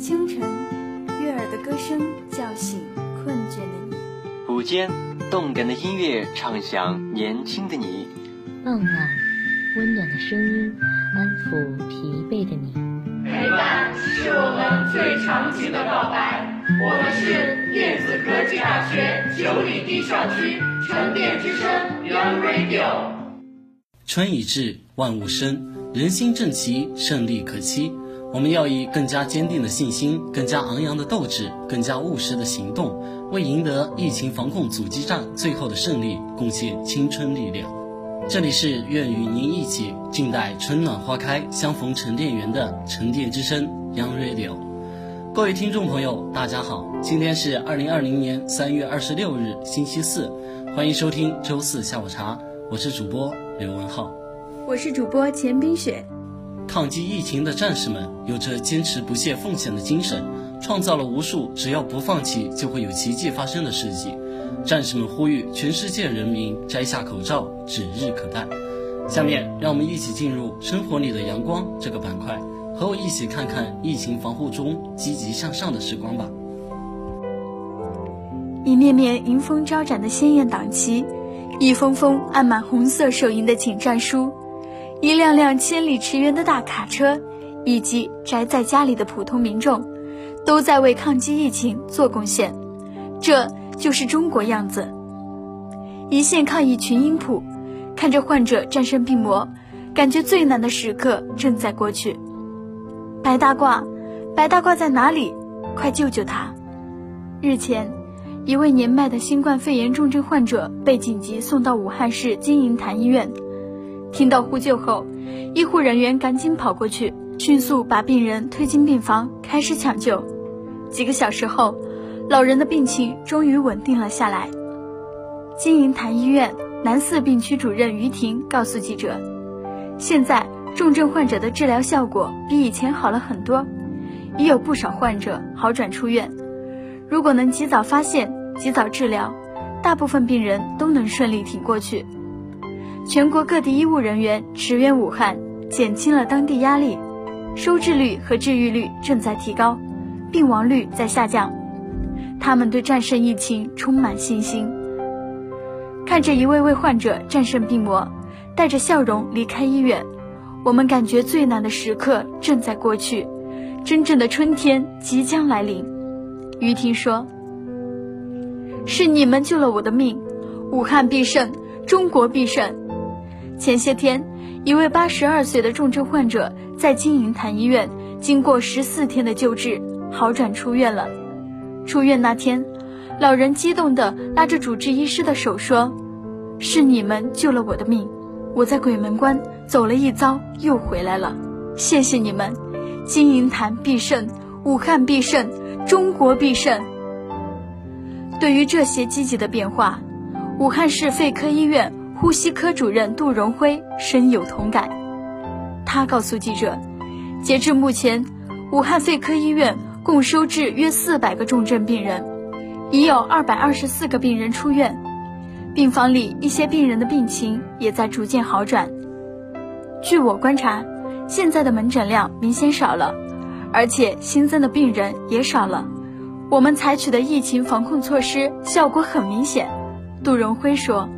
清晨，悦耳的歌声叫醒困倦的你；午间，动感的音乐唱响年轻的你；傍晚，温暖的声音安抚疲惫的你。陪伴是我们最长情的告白。我们是电子科技大学九里堤校区沉淀之声 Young Radio。春已至，万物生，人心正齐，胜利可期。我们要以更加坚定的信心、更加昂扬的斗志、更加务实的行动，为赢得疫情防控阻击战最后的胜利贡献青春力量。这里是愿与您一起静待春暖花开、相逢沉淀园的沉淀之声 Young Radio。各位听众朋友，大家好，今天是二零二零年三月二十六日，星期四，欢迎收听周四下午茶，我是主播刘文浩，我是主播钱冰雪。抗击疫情的战士们有着坚持不懈奉献的精神，创造了无数只要不放弃就会有奇迹发生的事迹。战士们呼吁全世界人民摘下口罩，指日可待。下面让我们一起进入生活里的阳光这个板块，和我一起看看疫情防护中积极向上的时光吧。一面面迎风招展的鲜艳党旗，一封封按满红色手印的请战书。一辆辆千里驰援的大卡车，以及宅在家里的普通民众，都在为抗击疫情做贡献。这就是中国样子。一线抗疫群英谱，看着患者战胜病魔，感觉最难的时刻正在过去。白大褂，白大褂在哪里？快救救他！日前，一位年迈的新冠肺炎重症患者被紧急送到武汉市金银潭医院。听到呼救后，医护人员赶紧跑过去，迅速把病人推进病房，开始抢救。几个小时后，老人的病情终于稳定了下来。金银潭医院南四病区主任于婷告诉记者：“现在重症患者的治疗效果比以前好了很多，已有不少患者好转出院。如果能及早发现、及早治疗，大部分病人都能顺利挺过去。”全国各地医务人员驰援武汉，减轻了当地压力，收治率和治愈率正在提高，病亡率在下降。他们对战胜疫情充满信心。看着一位位患者战胜病魔，带着笑容离开医院，我们感觉最难的时刻正在过去，真正的春天即将来临。于婷说：“是你们救了我的命，武汉必胜，中国必胜。”前些天，一位八十二岁的重症患者在金银潭医院经过十四天的救治，好转出院了。出院那天，老人激动地拉着主治医师的手说：“是你们救了我的命，我在鬼门关走了一遭又回来了，谢谢你们！金银潭必胜，武汉必胜，中国必胜。”对于这些积极的变化，武汉市肺科医院。呼吸科主任杜荣辉深有同感，他告诉记者，截至目前，武汉肺科医院共收治约四百个重症病人，已有二百二十四个病人出院，病房里一些病人的病情也在逐渐好转。据我观察，现在的门诊量明显少了，而且新增的病人也少了，我们采取的疫情防控措施效果很明显。杜荣辉说。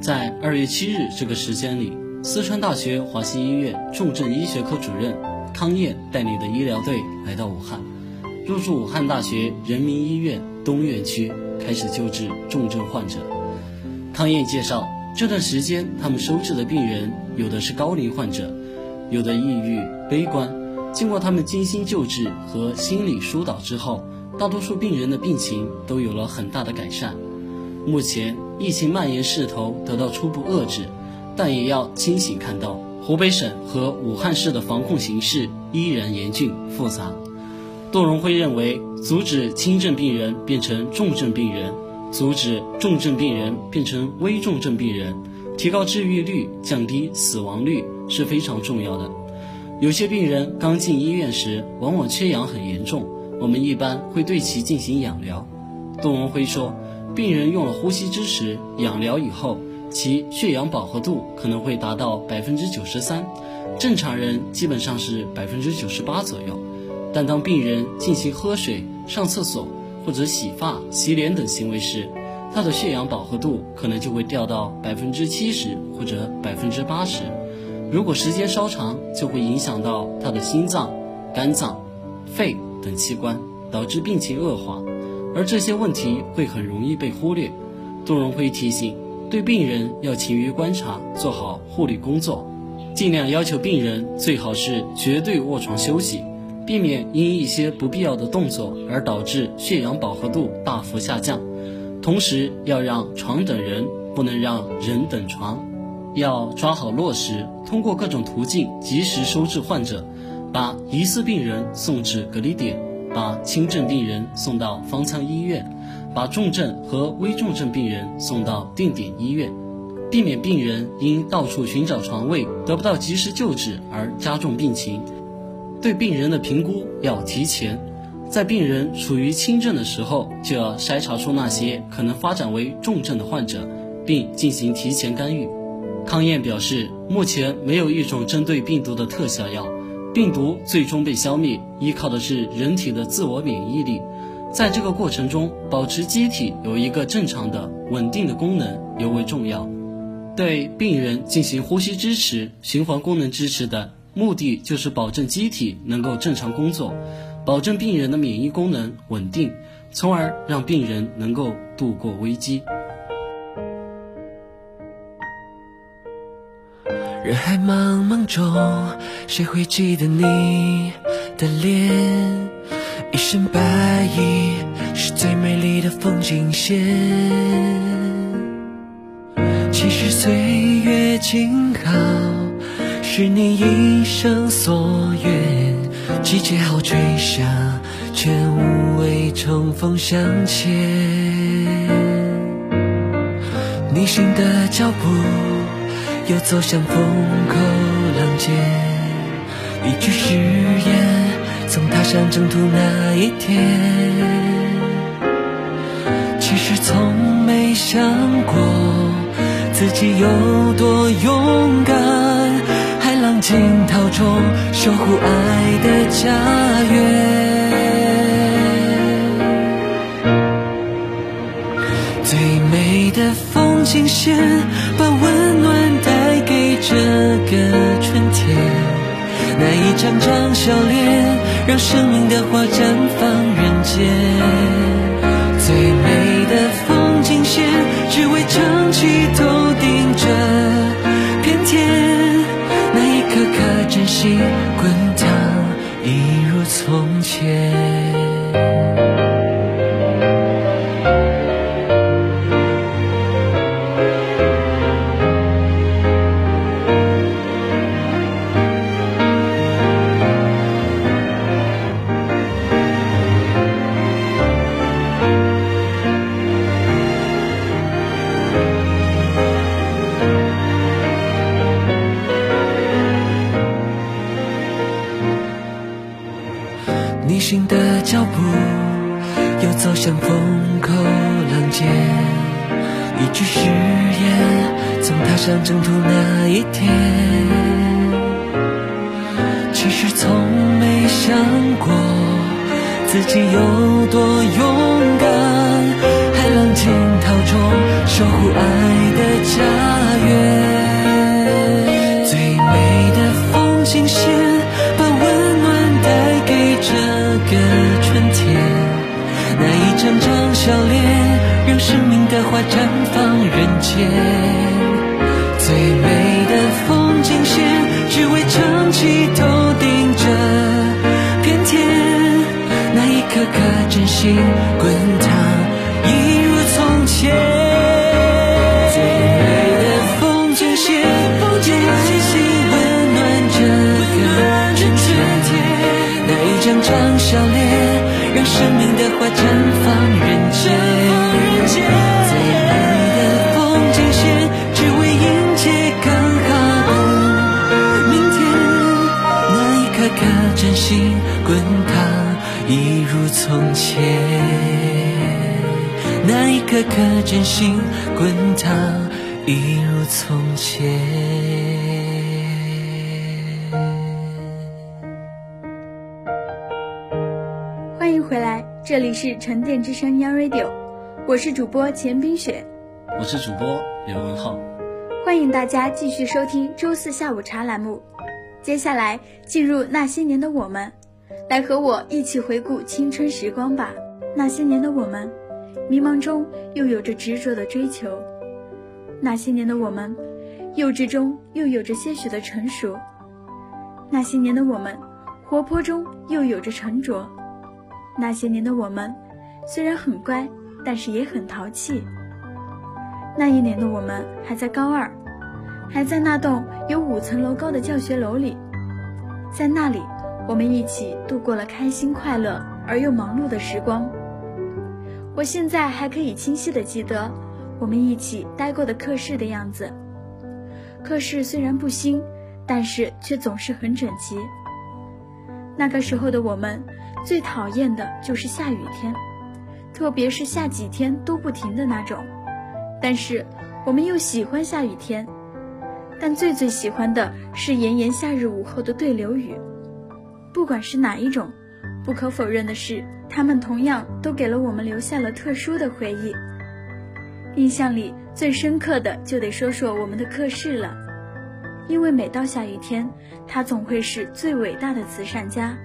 在二月七日这个时间里，四川大学华西医院重症医学科主任康燕带领的医疗队来到武汉，入住武汉大学人民医院东院区，开始救治重症患者。康燕介绍，这段时间他们收治的病人有的是高龄患者，有的抑郁悲观。经过他们精心救治和心理疏导之后，大多数病人的病情都有了很大的改善。目前疫情蔓延势头得到初步遏制，但也要清醒看到，湖北省和武汉市的防控形势依然严峻复杂。杜荣辉认为，阻止轻症病人变成重症病人，阻止重症病人变成危重症病人，提高治愈率、降低死亡率是非常重要的。有些病人刚进医院时，往往缺氧很严重，我们一般会对其进行氧疗。杜荣辉说。病人用了呼吸支持氧疗以后，其血氧饱和度可能会达到百分之九十三，正常人基本上是百分之九十八左右。但当病人进行喝水、上厕所或者洗发、洗脸等行为时，他的血氧饱和度可能就会掉到百分之七十或者百分之八十。如果时间稍长，就会影响到他的心脏、肝脏、肺等器官，导致病情恶化。而这些问题会很容易被忽略。杜荣辉提醒，对病人要勤于观察，做好护理工作，尽量要求病人最好是绝对卧床休息，避免因一些不必要的动作而导致血氧饱和度大幅下降。同时，要让床等人，不能让人等床。要抓好落实，通过各种途径及时收治患者，把疑似病人送至隔离点，把轻症病人送到方舱医院，把重症和危重症病人送到定点医院，避免病人因到处寻找床位得不到及时救治而加重病情。对病人的评估要提前，在病人处于轻症的时候，就要筛查出那些可能发展为重症的患者，并进行提前干预。康燕表示，目前没有一种针对病毒的特效药，病毒最终被消灭，依靠的是人体的自我免疫力。在这个过程中，保持机体有一个正常的、稳定的功能尤为重要。对病人进行呼吸支持、循环功能支持的目的，就是保证机体能够正常工作，保证病人的免疫功能稳定，从而让病人能够度过危机。人海茫茫中，谁会记得你的脸？一身白衣是最美丽的风景线。其实岁月静好，是你一生所愿。季节好吹响，却无谓重逢相牵。逆行的脚步。又走向风口浪尖，一句誓言，从踏上征途那一天。其实从没想过自己有多勇敢，海浪惊涛中守护爱的家园。最美的风景线，张张笑脸，让生命的花绽放人间。最美的风景线，只为撑起头像风口浪尖，一句誓言，从踏上征途那一天。其实从没想过自己有多勇敢，海浪惊涛中守护爱的家园。最美的风景线，把温暖带给这个。那一张张笑脸，让生命的花绽放人间。最美的风景线，只为撑起头顶这片天。那一颗颗真心一如从前。那一颗颗真心滚烫，一如从前。欢迎回来，这里是沉淀之声 Young Radio，我是主播钱冰雪，我是主播刘文浩，欢迎大家继续收听周四下午茶栏目。接下来进入那些年的我们，来和我一起回顾青春时光吧。那些年的我们，迷茫中又有着执着的追求；那些年的我们，幼稚中又有着些许的成熟；那些年的我们，活泼中又有着沉着；那些年的我们，虽然很乖，但是也很淘气。那一年的我们还在高二。还在那栋有五层楼高的教学楼里，在那里，我们一起度过了开心、快乐而又忙碌的时光。我现在还可以清晰地记得我们一起待过的课室的样子。课室虽然不新，但是却总是很整齐。那个时候的我们，最讨厌的就是下雨天，特别是下几天都不停的那种。但是，我们又喜欢下雨天。但最最喜欢的是炎炎夏日午后的对流雨，不管是哪一种，不可否认的是，它们同样都给了我们留下了特殊的回忆。印象里最深刻的就得说说我们的课室了，因为每到下雨天，它总会是最伟大的慈善家，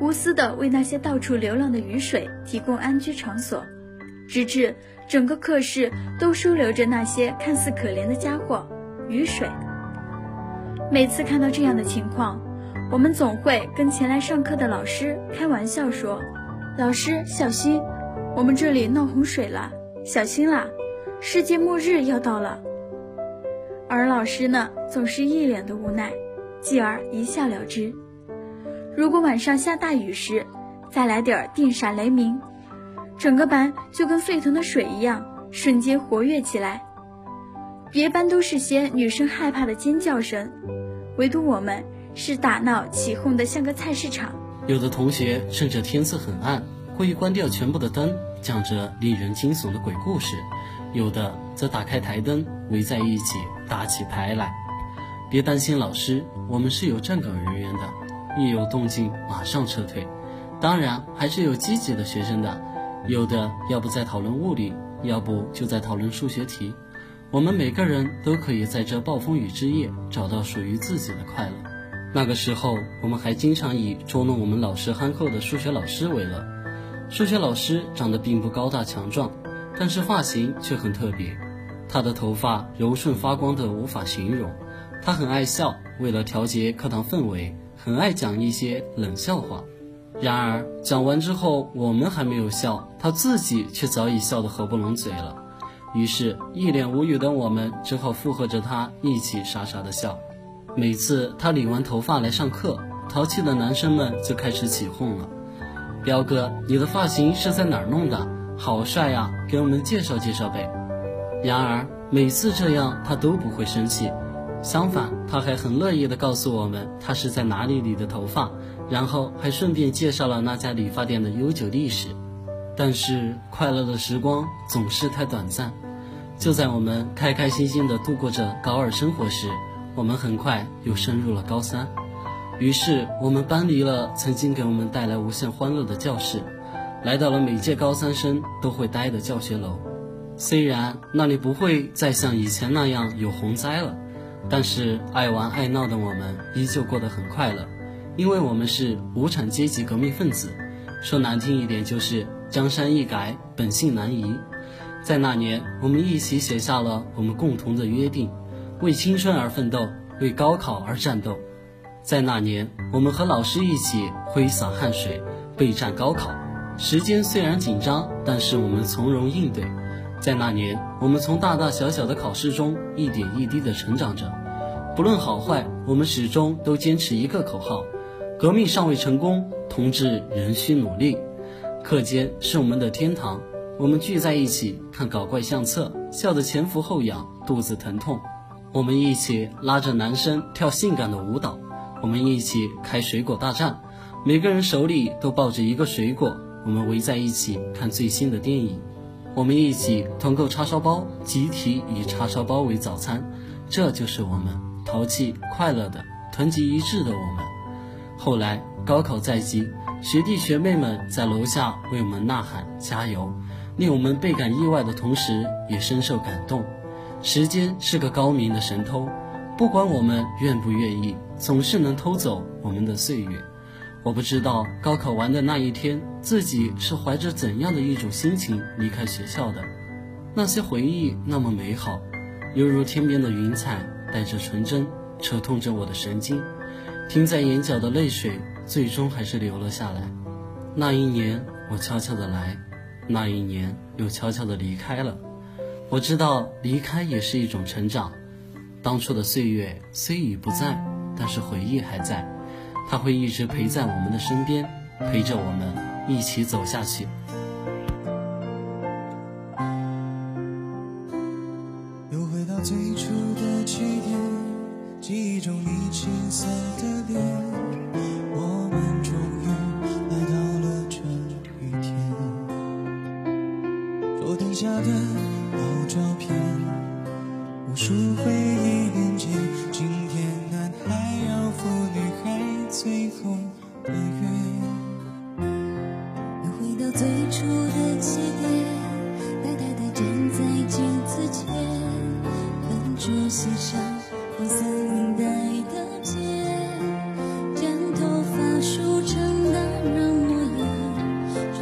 无私的为那些到处流浪的雨水提供安居场所，直至整个课室都收留着那些看似可怜的家伙。雨水。每次看到这样的情况，我们总会跟前来上课的老师开玩笑说：“老师小心，我们这里闹洪水了，小心啦，世界末日要到了。”而老师呢，总是一脸的无奈，继而一笑了之。如果晚上下大雨时，再来点电闪雷鸣，整个班就跟沸腾的水一样，瞬间活跃起来。别班都是些女生害怕的尖叫声，唯独我们是打闹起哄的像个菜市场。有的同学趁着天色很暗，故意关掉全部的灯，讲着令人惊悚的鬼故事；有的则打开台灯，围在一起打起牌来。别担心老师，我们是有站岗人员的，一有动静马上撤退。当然，还是有积极的学生的，有的要不在讨论物理，要不就在讨论数学题。我们每个人都可以在这暴风雨之夜找到属于自己的快乐。那个时候，我们还经常以捉弄我们老实憨厚的数学老师为乐。数学老师长得并不高大强壮，但是发型却很特别。他的头发柔顺发光的无法形容。他很爱笑，为了调节课堂氛围，很爱讲一些冷笑话。然而讲完之后，我们还没有笑，他自己却早已笑得合不拢嘴了。于是，一脸无语的我们只好附和着他一起傻傻的笑。每次他理完头发来上课，淘气的男生们就开始起哄了：“彪哥，你的发型是在哪儿弄的？好帅呀，给我们介绍介绍呗。”然而每次这样，他都不会生气，相反，他还很乐意的告诉我们他是在哪里理的头发，然后还顺便介绍了那家理发店的悠久历史。但是快乐的时光总是太短暂。就在我们开开心心地度过着高二生活时，我们很快又升入了高三。于是，我们搬离了曾经给我们带来无限欢乐的教室，来到了每届高三生都会待的教学楼。虽然那里不会再像以前那样有洪灾了，但是爱玩爱闹的我们依旧过得很快乐，因为我们是无产阶级革命分子。说难听一点，就是江山易改，本性难移。在那年，我们一起写下了我们共同的约定，为青春而奋斗，为高考而战斗。在那年，我们和老师一起挥洒汗水，备战高考。时间虽然紧张，但是我们从容应对。在那年，我们从大大小小的考试中一点一滴地成长着。不论好坏，我们始终都坚持一个口号：革命尚未成功，同志仍需努力。课间是我们的天堂。我们聚在一起看搞怪相册，笑得前俯后仰，肚子疼痛。我们一起拉着男生跳性感的舞蹈，我们一起开水果大战，每个人手里都抱着一个水果。我们围在一起看最新的电影，我们一起团购叉烧包，集体以叉烧包为早餐。这就是我们淘气、快乐的、团结一致的我们。后来高考在即。学弟学妹们在楼下为我们呐喊加油，令我们倍感意外的同时，也深受感动。时间是个高明的神偷，不管我们愿不愿意，总是能偷走我们的岁月。我不知道高考完的那一天，自己是怀着怎样的一种心情离开学校的。那些回忆那么美好，犹如天边的云彩，带着纯真，扯痛着我的神经。停在眼角的泪水，最终还是流了下来。那一年，我悄悄的来，那一年又悄悄的离开了。我知道离开也是一种成长。当初的岁月虽已不在，但是回忆还在。他会一直陪在我们的身边，陪着我们一起走下去。又回到最初的起点，记忆中你青涩的脸，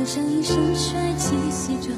穿上一身帅气西装，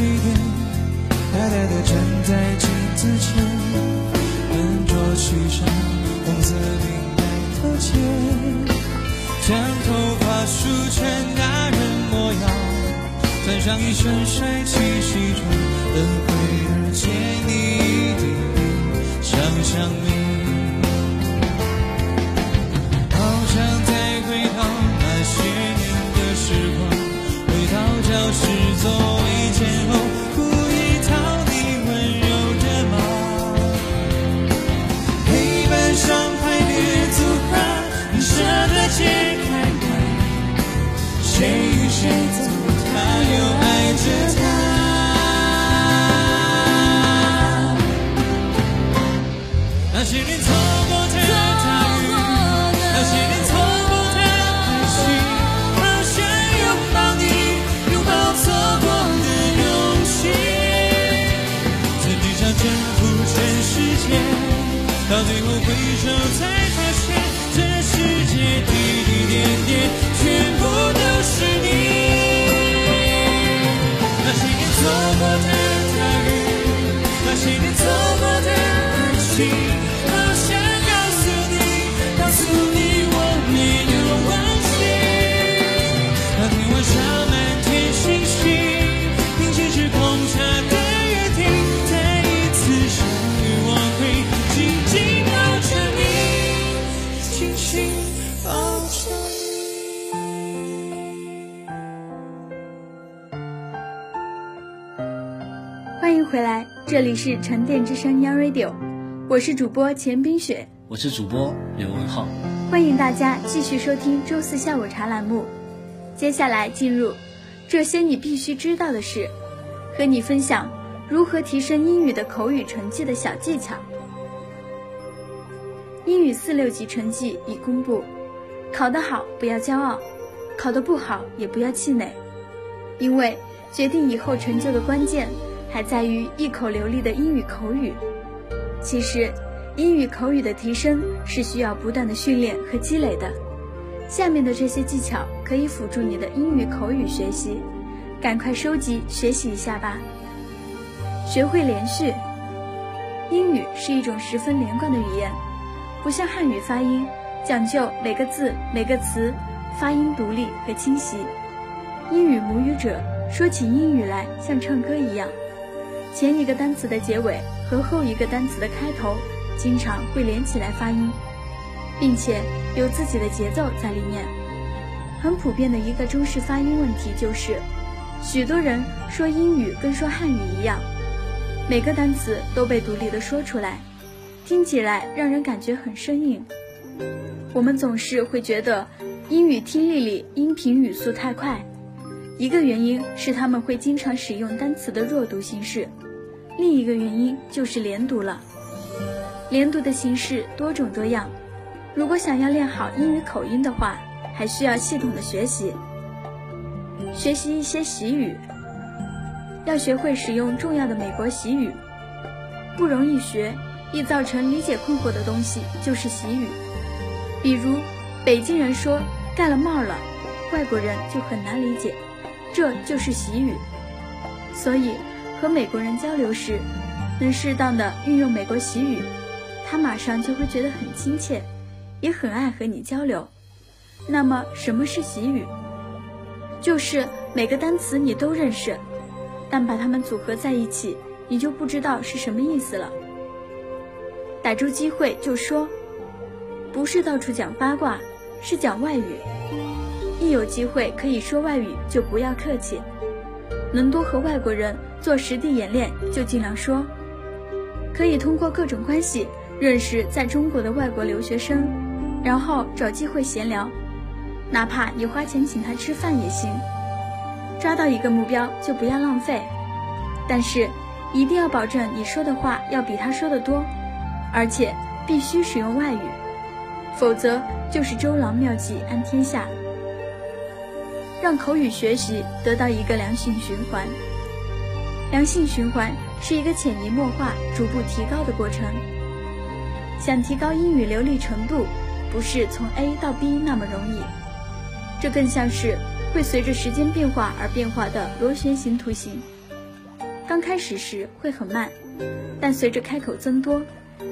起点，呆呆地站在镜子前，笨拙系上红色领带的结，将头发梳成大人模样，穿上一身帅气西装，等会儿见你一定想象解开吗？谁与谁走，他又爱着他。那些年这里是沉淀之声 Young Radio，我是主播钱冰雪。我是主播刘文浩。欢迎大家继续收听周四下午茶栏目。接下来进入这些你必须知道的事，和你分享如何提升英语的口语成绩的小技巧。英语四六级成绩已公布，考得好不要骄傲，考得不好也不要气馁，因为决定以后成就的关键还在于一口流利的英语口语。其实，英语口语的提升是需要不断的训练和积累的。下面的这些技巧可以辅助你的英语口语学习，赶快收集学习一下吧。学会连续，英语是一种十分连贯的语言。不像汉语发音讲究每个字每个词发音独立和清晰，英语母语者说起英语来像唱歌一样，前一个单词的结尾和后一个单词的开头经常会连起来发音，并且有自己的节奏在里面。很普遍的一个中式发音问题就是，许多人说英语跟说汉语一样，每个单词都被独立的说出来。听起来让人感觉很生硬。我们总是会觉得英语听力里音频语速太快，一个原因是他们会经常使用单词的弱读形式，另一个原因就是连读了。连读的形式多种多样，如果想要练好英语口音的话，还需要系统的学习，学习一些习语，要学会使用重要的美国习语，不容易学。易造成理解困惑的东西就是习语，比如北京人说盖了帽了，外国人就很难理解，这就是习语。所以和美国人交流时，能适当的运用美国习语，他马上就会觉得很亲切，也很爱和你交流。那么什么是习语？就是每个单词你都认识，但把它们组合在一起，你就不知道是什么意思了。逮住机会就说，不是到处讲八卦，是讲外语。一有机会可以说外语，就不要客气。能多和外国人做实地演练，就尽量说。可以通过各种关系认识在中国的外国留学生，然后找机会闲聊，哪怕你花钱请他吃饭也行。抓到一个目标就不要浪费，但是一定要保证你说的话要比他说的多。而且必须使用外语，否则就是周郎妙计安天下。让口语学习得到一个良性循环。良性循环是一个潜移默化、逐步提高的过程。想提高英语流利程度，不是从 A 到 B 那么容易，这更像是会随着时间变化而变化的螺旋形图形。刚开始时会很慢，但随着开口增多。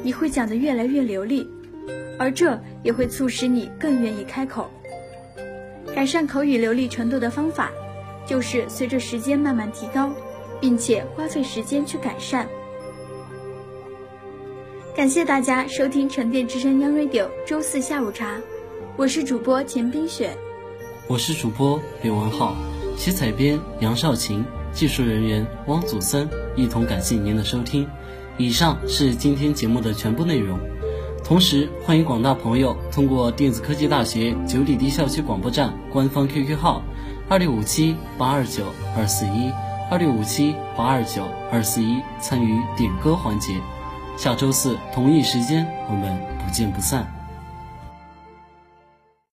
你会讲得越来越流利，而这也会促使你更愿意开口。改善口语流利程度的方法，就是随着时间慢慢提高，并且花费时间去改善。感谢大家收听沉淀之声 Young Radio 周四下午茶，我是主播钱冰雪，我是主播刘文浩，写采编杨少琴，技术人员汪祖森，一同感谢您的收听。以上是今天节目的全部内容，同时欢迎广大朋友通过电子科技大学九里堤校区广播站官方 QQ 号二六五七八二九二四一二六五七八二九二四一参与点歌环节。下周四同一时间，我们不见不散。